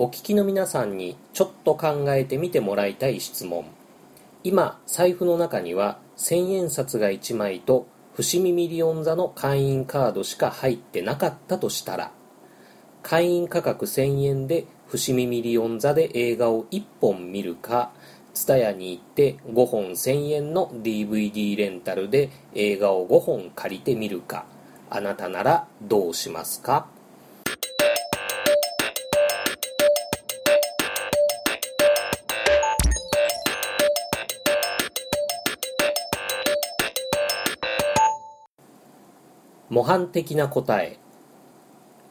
お聞きの皆さんにちょっと考えてみてもらいたい質問。今財布の中には千円札が1枚と伏見ミリオン座の会員カードしか入ってなかったとしたら会員価格1000円で伏見ミリオン座で映画を1本見るか TSUTAYA に行って5本1000円の DVD レンタルで映画を5本借りてみるかあなたならどうしますか？模範的な答え。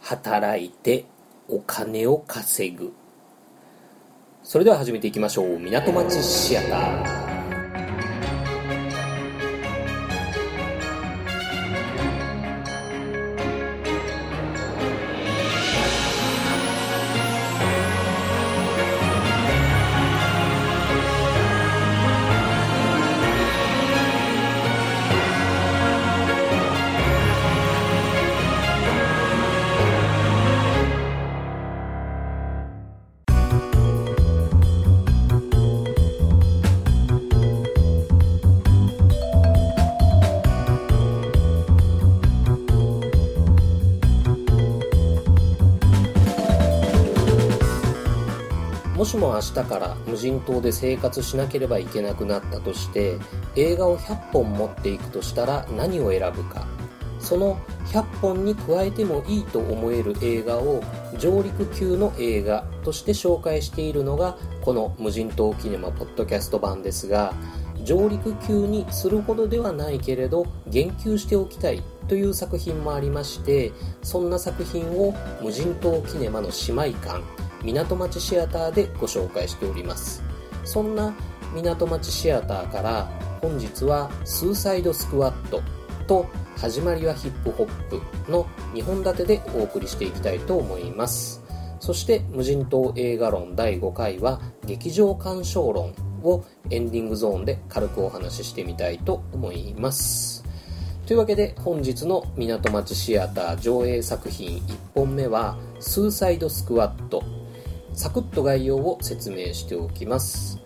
働いてお金を稼ぐ。それでは始めていきましょう。港町シアター。しも明日から無人島で生活しなければいけなくなったとして映画を100本持っていくとしたら何を選ぶか。その100本に加えてもいいと思える映画を上陸級の映画として紹介しているのがこの無人島キネマポッドキャスト版ですが上陸級にするほどではないけれど言及しておきたいという作品もありましてそんな作品を無人島キネマの姉妹館港町シアターでご紹介しております。そんな港町シアターから本日はスーサイドスクワットと始まりはヒップホップの2本立てでお送りしていきたいと思います。そして無人島映画論第5回は劇場鑑賞論をエンディングゾーンで軽くお話ししてみたいと思います。というわけで本日の港町シアター上映作品1本目はスーサイドスクワットサクッと概要を説明しておきます。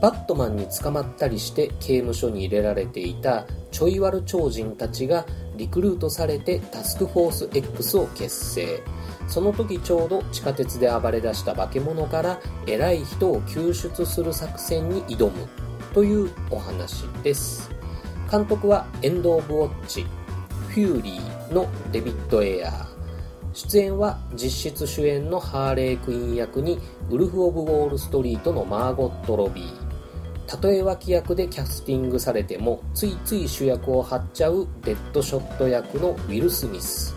バットマンに捕まったりして刑務所に入れられていたちょい悪超人たちがリクルートされてタスクフォース X を結成。その時ちょうど地下鉄で暴れ出した化け物から偉い人を救出する作戦に挑む。というお話です。監督はエンド・オブ・ウォッチ。フューリーのデビッド・エアー。出演は実質主演のハーレークイーン役にウルフ・オブ・ウォール・ストリートのマーゴット・ロビー。たとえ脇役でキャスティングされてもついつい主役を張っちゃうデッドショット役のウィル・スミス。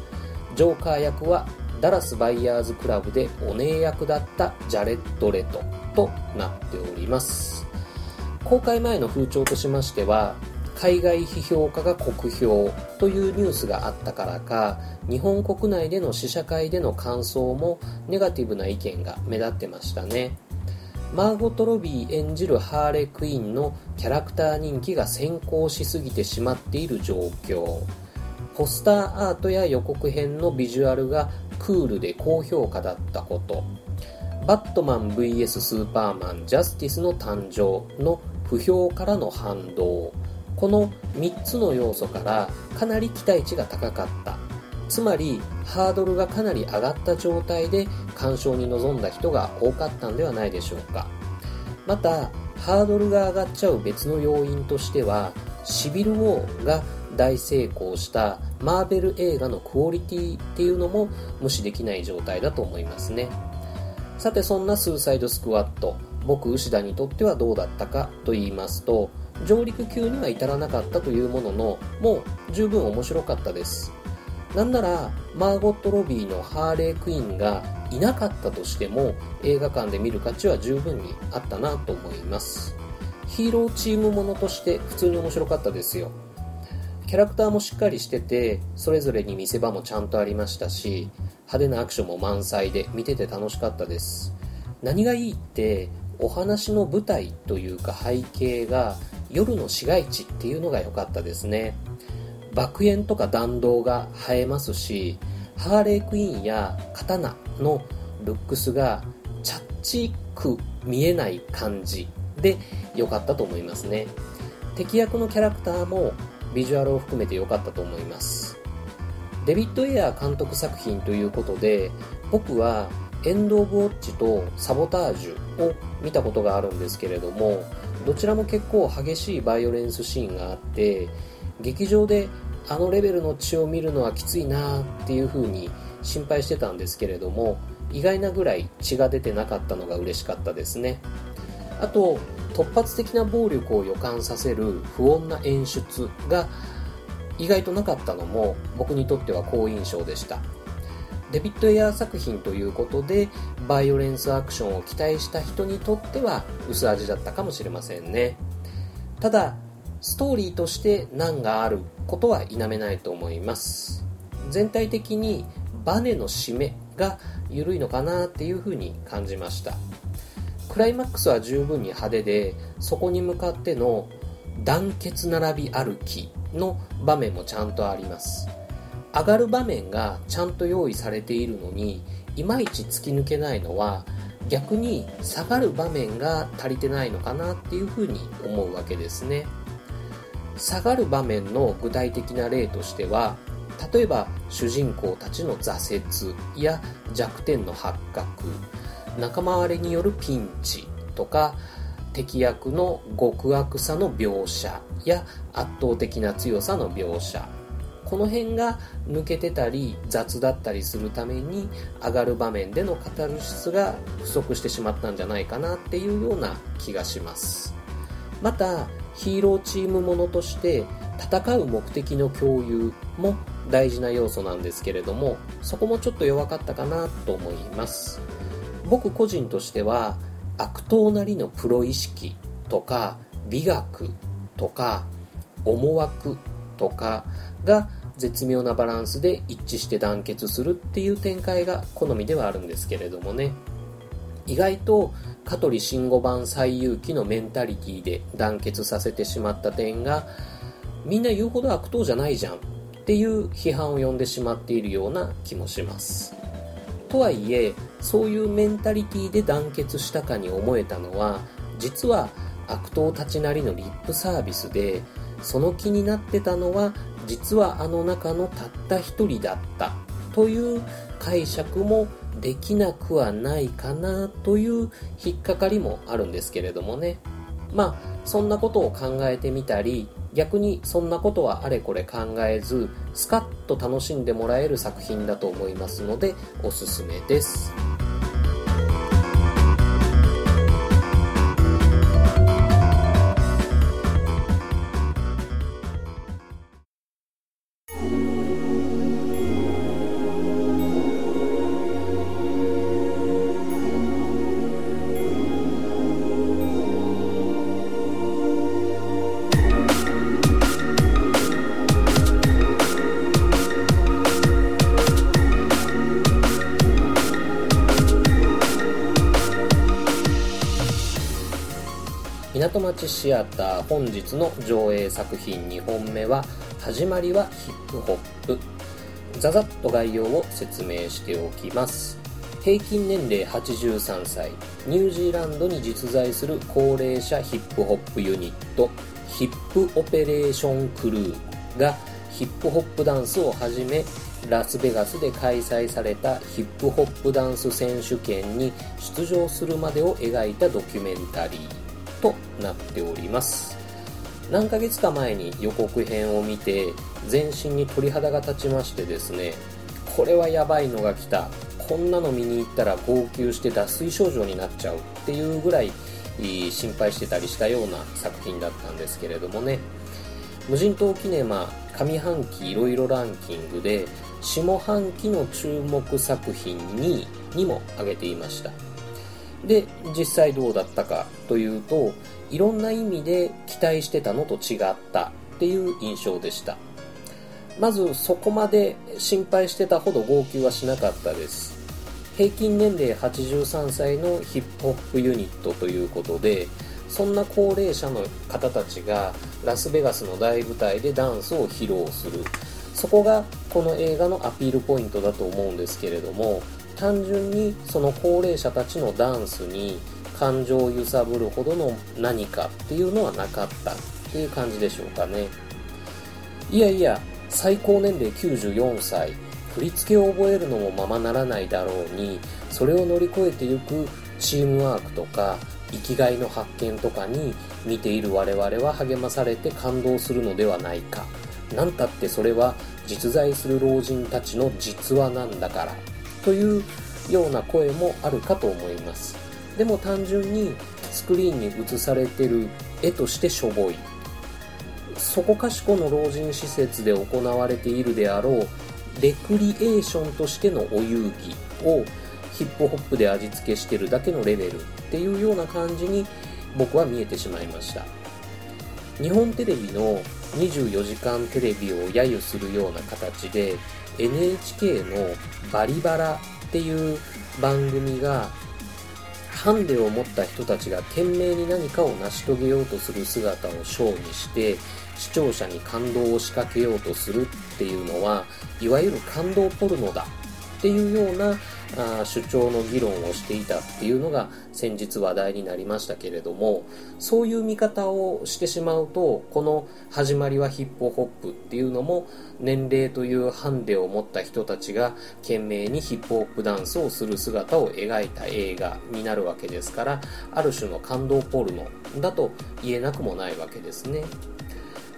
ジョーカー役はダラス・バイヤーズ・クラブでお姉役だったジャレット・レトとなっております。公開前の風潮としましては海外批評家が酷評というニュースがあったからか日本国内での試写会での感想もネガティブな意見が目立ってましたね。マーゴット・ロビー演じるハーレクイーンのキャラクター人気が先行しすぎてしまっている状況。ポスターアートや予告編のビジュアルがクールで高評価だったこと。バットマン VS スーパーマンジャスティスの誕生の不評からの反動。この3つの要素からかなり期待値が高かった。つまりハードルがかなり上がった状態で鑑賞に臨んだ人が多かったんではないでしょうか。またハードルが上がっちゃう別の要因としてはシビル・ウォーが大成功したマーベル映画のクオリティっていうのも無視できない状態だと思いますね。さてそんなスーサイドスクワット僕牛田にとってはどうだったかと言いますと上陸級には至らなかったというもののもう十分面白かったです。なんならマーゴット・ロビーのハーレー・クイーンがいなかったとしても映画館で見る価値は十分にあったなと思います。ヒーローチームものとして普通に面白かったですよ。キャラクターもしっかりしててそれぞれに見せ場もちゃんとありましたし派手なアクションも満載で見てて楽しかったです。何がいいってお話の舞台というか背景が夜の市街地っていうのが良かったですね。爆炎とか弾道が映えますしハーレークイーンや刀のルックスがちく見えない感じで良かったと思いますね。敵役のキャラクターもビジュアルを含めて良かったと思います。デビッド・エアー監督作品ということで僕はエンド・オブ・ウォッチとサボタージュを見たことがあるんですけれどもどちらも結構激しいバイオレンスシーンがあって劇場であのレベルの血を見るのはきついなっていう風に心配してたんですけれども意外なぐらい血が出てなかったのが嬉しかったですね。あと突発的な暴力を予感させる不穏な演出が意外となかったのも僕にとっては好印象でした。デビッド・エアー作品ということでバイオレンスアクションを期待した人にとっては薄味だったかもしれませんね。ただストーリーとして難があることは否めないと思います。全体的にバネの締めが緩いのかなっていうふうに感じました。クライマックスは十分に派手でそこに向かっての団結並び歩きの場面もちゃんとあります。上がる場面がちゃんと用意されているのにいまいち突き抜けないのは逆に下がる場面が足りてないのかなっていうふうに思うわけですね。下がる場面の具体的な例としては例えば主人公たちの挫折や弱点の発覚仲間割れによるピンチとか敵役の極悪さの描写や圧倒的な強さの描写。この辺が抜けてたり雑だったりするために上がる場面でのカタルシスが不足してしまったんじゃないかなっていうような気がします。またヒーローチームものとして戦う目的の共有も大事な要素なんですけれどもそこもちょっと弱かったかなと思います。僕個人としては悪党なりのプロ意識とか美学とか思惑とかが絶妙なバランスで一致して団結するっていう展開が好みではあるんですけれどもね。意外と香取慎吾版最有機のメンタリティで団結させてしまった点がみんな言うほど悪党じゃないじゃんっていう批判を呼んでしまっているような気もします。とはいえそういうメンタリティで団結したかに思えたのは実は悪党たちなりのリップサービスでその気になってたのは実はあの中のたった一人だったという解釈もできなくはないかなという引っかかりもあるんですけれどもねまあそんなことを考えてみたり逆にそんなことはあれこれ考えずスカッと楽しんでもらえる作品だと思いますのでおすすめです。町シアター本日の上映作品2本目は始まりはヒップホップ。ざざっと概要を説明しておきます。平均年齢83歳。ニュージーランドに実在する高齢者ヒップホップユニット。ヒップオペレーションクルーがヒップホップダンスをはじめラスベガスで開催されたヒップホップダンス選手権に出場するまでを描いたドキュメンタリー。となっております。何ヶ月か前に予告編を見て全身に鳥肌が立ちましてですねこれはやばいのが来た。こんなの見に行ったら号泣して脱水症状になっちゃうっていうぐらい心配してたりしたような作品だったんですけれどもね。無人島キネマ上半期いろいろランキングで下半期の注目作品2位にも挙げていました。で実際どうだったかというといろんな意味で期待してたのと違ったっていう印象でした。まずそこまで心配してたほど号泣はしなかったです。平均年齢83歳のヒップホップユニットということでそんな高齢者の方たちがラスベガスの大舞台でダンスを披露する。そこがこの映画のアピールポイントだと思うんですけれども単純にその高齢者たちのダンスに感情を揺さぶるほどの何かっていうのはなかったっていう感じでしょうかね。いやいや最高年齢94歳。振り付けを覚えるのもままならないだろうにそれを乗り越えていくチームワークとか生きがいの発見とかに見ている我々は励まされて感動するのではないか。何たってそれは実在する老人たちの実話なんだから。というような声もあるかと思います。でも単純にスクリーンに映されてる絵としてしょぼい。そこかしこの老人施設で行われているであろうレクリエーションとしてのお遊戯をヒップホップで味付けしてるだけのレベルっていうような感じに僕は見えてしまいました。日本テレビの24時間テレビを揶揄するような形で NHK の「バリバラ」っていう番組がハンデを持った人たちが懸命に何かを成し遂げようとする姿をショーにして視聴者に感動を仕掛けようとするっていうのはいわゆる感動ポルノだ。っていうようなあ主張の議論をしていたっていうのが先日話題になりましたけれどもそういう見方をしてしまうとこの始まりはヒップホップっていうのも年齢というハンデを持った人たちが懸命にヒップホップダンスをする姿を描いた映画になるわけですからある種の感動ポルノだと言えなくもないわけですね。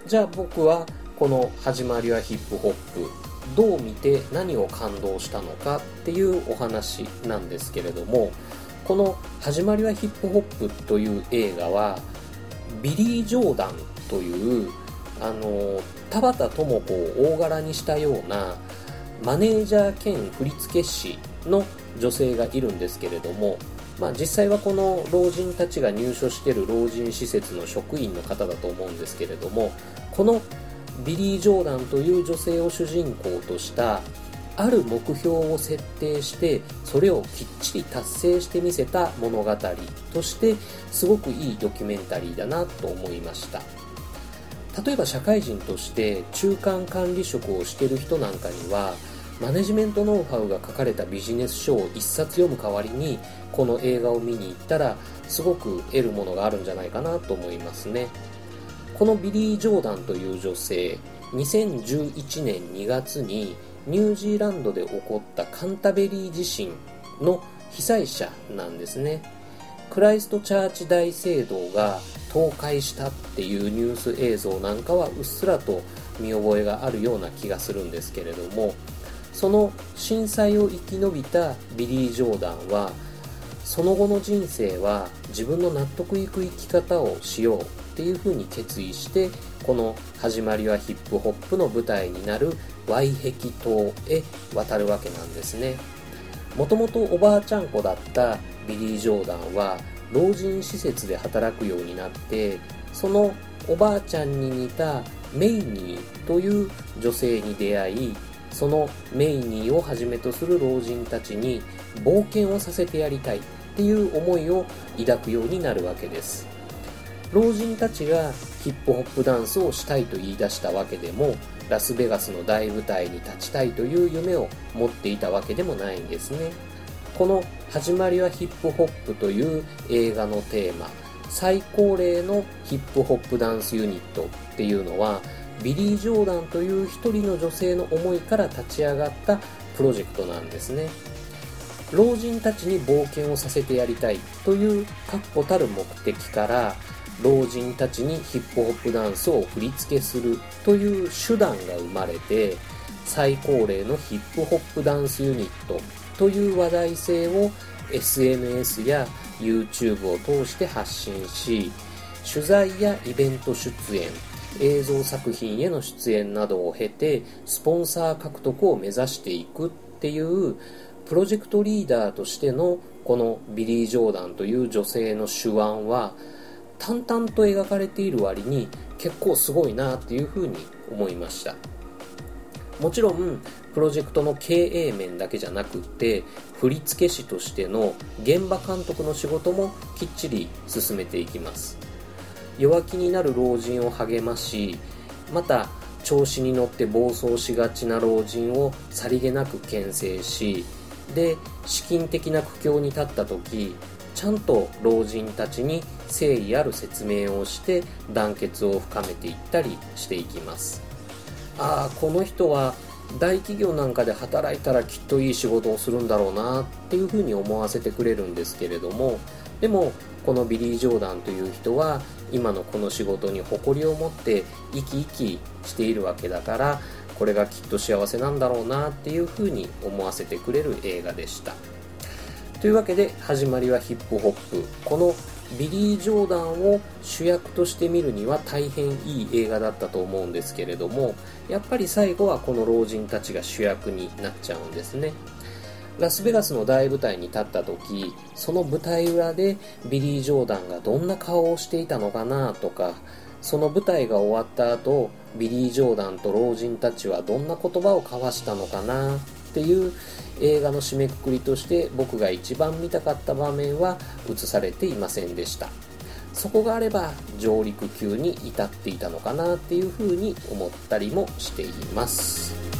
じゃあ僕はこの始まりはヒップホップどう見て何を感動したのかっていうお話なんですけれどもこの「始まりはヒップホップ」という映画はビリー・ジョーダンというあの田畑智子を大柄にしたようなマネージャー兼振付師の女性がいるんですけれども、まあ、実際はこの老人たちが入所している老人施設の職員の方だと思うんですけれどもこのビリー・ジョーダンという女性を主人公としたある目標を設定してそれをきっちり達成してみせた物語としてすごくいいドキュメンタリーだなと思いました。例えば社会人として中間管理職をしてる人なんかにはマネジメントノウハウが書かれたビジネス書を1冊読む代わりにこの映画を見に行ったらすごく得るものがあるんじゃないかなと思いますね。このビリー・ジョーダンという女性2011年2月にニュージーランドで起こったカンタベリー地震の被災者なんですね。クライストチャーチ大聖堂が倒壊したっていうニュース映像なんかはうっすらと見覚えがあるような気がするんですけれどもその震災を生き延びたビリー・ジョーダンはその後の人生は自分の納得いく生き方をしよう。っていうふうに決意してこの始まりはヒップホップの舞台になるワイヘキ島へ渡るわけなんですね。もともとおばあちゃん子だったビリー・ジョーダンは老人施設で働くようになってそのおばあちゃんに似たメイニーという女性に出会いそのメイニーをはじめとする老人たちに冒険をさせてやりたいっていう思いを抱くようになるわけです。老人たちがヒップホップダンスをしたいと言い出したわけでもラスベガスの大舞台に立ちたいという夢を持っていたわけでもないんですね。この「始まりはヒップホップ」という映画のテーマ。最高齢のヒップホップダンスユニットっていうのはビリー・ジョーダンという一人の女性の思いから立ち上がったプロジェクトなんですね。老人たちに冒険をさせてやりたいという確固たる目的から老人たちにヒップホップダンスを振り付けするという手段が生まれて最高齢のヒップホップダンスユニットという話題性を SNS や YouTube を通して発信し取材やイベント出演映像作品への出演などを経てスポンサー獲得を目指していくっていうプロジェクトリーダーとしてのこのビリー・ジョーダンという女性の手腕は淡々と描かれている割に結構すごいなっていうふうに思いました。もちろんプロジェクトの経営面だけじゃなくって振付師としての現場監督の仕事もきっちり進めていきます。弱気になる老人を励ましまた調子に乗って暴走しがちな老人をさりげなく牽制しで資金的な苦境に立った時ちゃんと老人たちに誠意ある説明をして団結を深めていったりしていきます。ああこの人は大企業なんかで働いたらきっといい仕事をするんだろうなっていうふうに思わせてくれるんですけれどもでもこのビリー・ジョーダンという人は今のこの仕事に誇りを持って生き生きしているわけだからこれがきっと幸せなんだろうなっていうふうに思わせてくれる映画でした。というわけで始まりはヒップホップ。このビリー・ジョーダンを主役として見るには大変いい映画だったと思うんですけれどもやっぱり最後はこの老人たちが主役になっちゃうんですね。ラスベガスの大舞台に立った時その舞台裏でビリー・ジョーダンがどんな顔をしていたのかなとかその舞台が終わった後ビリー・ジョーダンと老人たちはどんな言葉を交わしたのかなっていう映画の締めくくりとして僕が一番見たかった場面は映されていませんでした。そこがあれば上陸級に至っていたのかなっていうふうに思ったりもしています。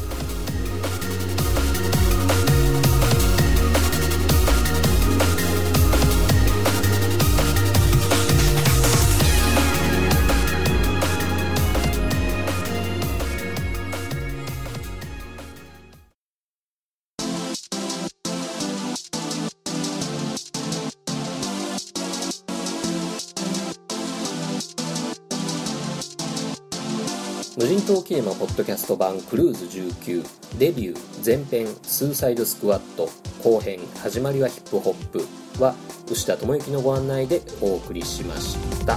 無人島キネマポッドキャスト版クルーズ19デビュー前編スーサイドスクワット後編始まりはヒップホップは牛田智之のご案内でお送りしました。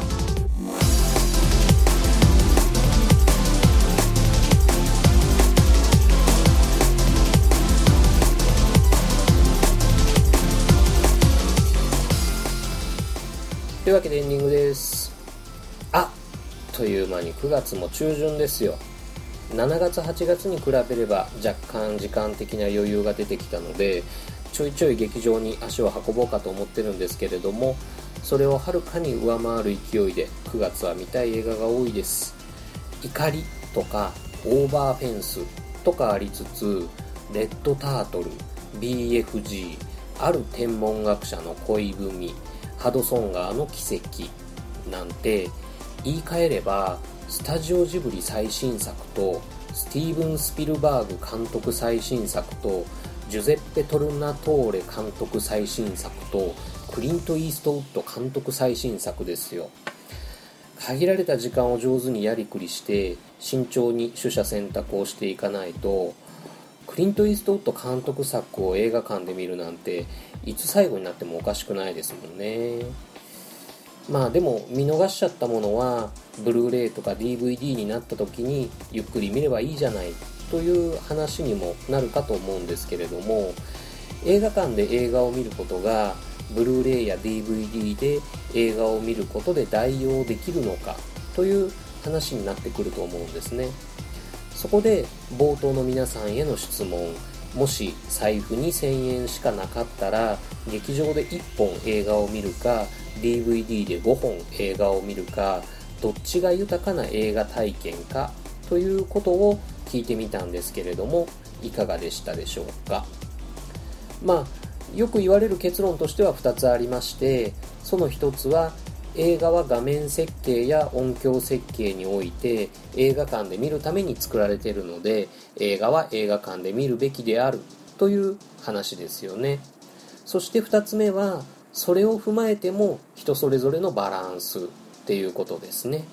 というわけでエンディングです。あっという間に9月も中旬ですよ。7月8月に比べれば若干時間的な余裕が出てきたのでちょいちょい劇場に足を運ぼうかと思ってるんですけれどもそれをはるかに上回る勢いで9月は見たい映画が多いです。怒りとかオーバーフェンスとかありつつレッドタートル BFG ある天文学者の恋文ハドソン川の奇跡なんて言い換えればスタジオジブリ最新作とスティーブン・スピルバーグ監督最新作とジュゼッペ・トルナトーレ監督最新作とクリント・イーストウッド監督最新作ですよ。限られた時間を上手にやりくりして慎重に取捨選択をしていかないとクリント・イーストウッド監督作を映画館で見るなんていつ最後になってもおかしくないですもんね。まあでも見逃しちゃったものはブルーレイとか DVD になった時にゆっくり見ればいいじゃないという話にもなるかと思うんですけれども映画館で映画を見ることがブルーレイや DVD で映画を見ることで代用できるのかという話になってくると思うんですね。そこで冒頭の皆さんへの質問もし財布に1000円しかなかったら劇場で1本映画を見るか DVD で5本映画を見るかどっちが豊かな映画体験かということを聞いてみたんですけれどもいかがでしたでしょうか。まあよく言われる結論としては2つありましてその1つは映画は画面設計や音響設計において映画館で見るために作られているので映画は映画館で見るべきであるという話ですよね。そして2つ目はそれを踏まえても人それぞれのバランスっていうことですね。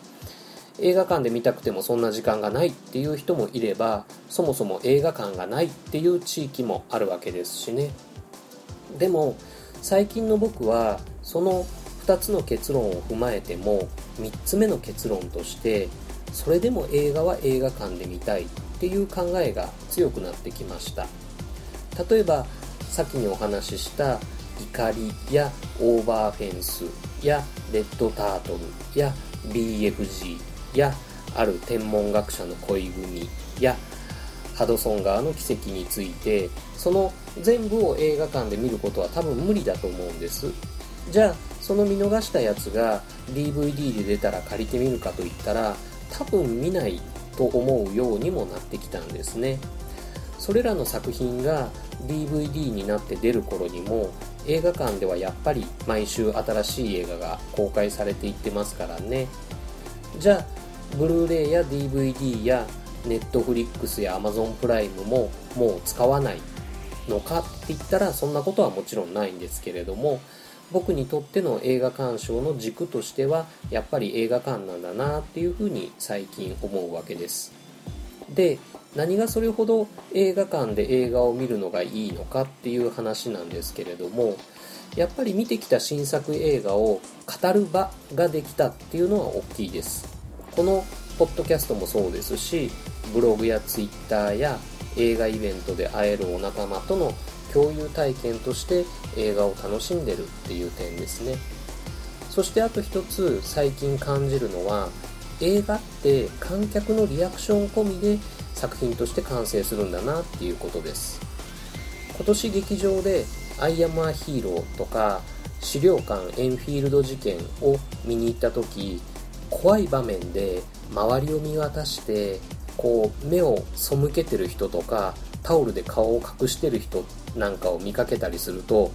映画館で見たくてもそんな時間がないっていう人もいればそもそも映画館がないっていう地域もあるわけですしね。でも最近の僕はその2つの結論を踏まえても3つ目の結論としてそれでも映画は映画館で見たいっていう考えが強くなってきました。例えば先にお話しした怒りやオーバーフェンスやレッドタートルや BFG やある天文学者の恋文やハドソン川の奇跡についてその全部を映画館で見ることは多分無理だと思うんです。じゃあその見逃したやつが DVD で出たら借りてみるかといったら多分見ないと思うようにもなってきたんですね。それらの作品が DVD になって出る頃にも映画館ではやっぱり毎週新しい映画が公開されていってますからね。じゃあブルーレイや DVD や Netflix や Amazon プライムももう使わないのかって言ったらそんなことはもちろんないんですけれども僕にとっての映画鑑賞の軸としてはやっぱり映画館なんだなっていうふうに最近思うわけです。で何がそれほど映画館で映画を見るのがいいのかっていう話なんですけれどもやっぱり見てきた新作映画を語る場ができたっていうのは大きいです。このポッドキャストもそうですしブログやツイッターや映画イベントで会えるお仲間との共有体験として映画を楽しんでるっていう点ですね。そしてあと一つ最近感じるのは映画って観客のリアクション込みで作品として完成するんだなっていうことです。今年劇場で「アイアムアヒーロー」とか資料館エンフィールド事件を見に行った時怖い場面で周りを見渡してこう目を背けてる人とかタオルで顔を隠してる人なんかを見かけたりすると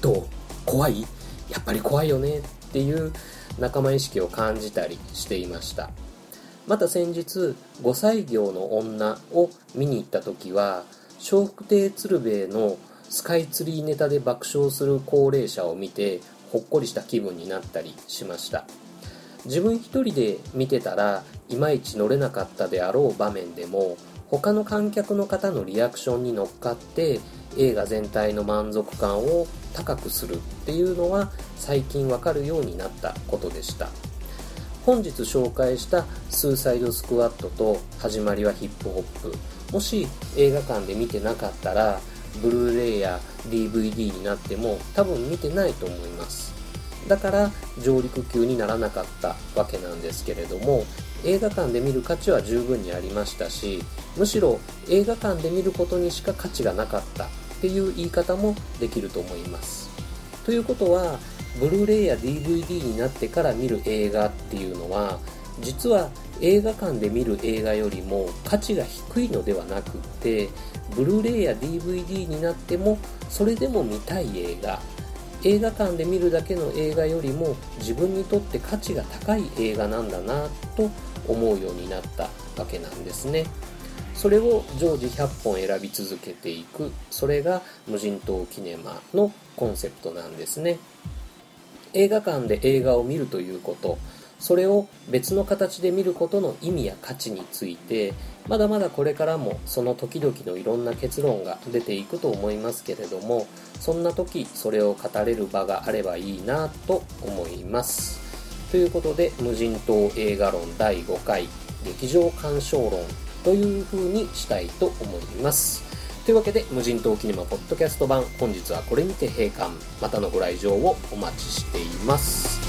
どう？怖い？やっぱり怖いよね。っっていう仲間意識を感じたりしていました。また先日5歳業の女を見に行った時は笑福亭鶴瓶のスカイツリーネタで爆笑する高齢者を見てほっこりした気分になったりしました。自分一人で見てたらいまいち乗れなかったであろう場面でも他の観客の方のリアクションに乗っかって映画全体の満足感を高くするっていうのは最近わかるようになったことでした。本日紹介したスーサイドスクワットと始まりはヒップホップ。もし映画館で見てなかったらブルーレイや DVD になっても多分見てないと思います。だから上陸級にならなかったわけなんですけれども映画館で見る価値は十分にありましたしむしろ映画館で見ることにしか価値がなかった。っていう言い方もできると思います。ということはブルーレイや DVD になってから見る映画っていうのは実は映画館で見る映画よりも価値が低いのではなくってブルーレイや DVD になってもそれでも見たい映画。映画館で見るだけの映画よりも自分にとって価値が高い映画なんだなと思うようになったわけなんですね。それを常時100本選び続けていく。それが無人島キネマのコンセプトなんですね。映画館で映画を見るということ。それを別の形で見ることの意味や価値について。まだまだこれからもその時々のいろんな結論が出ていくと思いますけれども。そんな時それを語れる場があればいいなと思います。ということで無人島映画論第5回。劇場鑑賞論という風にしたいと思います。というわけで無人島キネマポッドキャスト版本日はこれにて閉館。またのご来場をお待ちしています。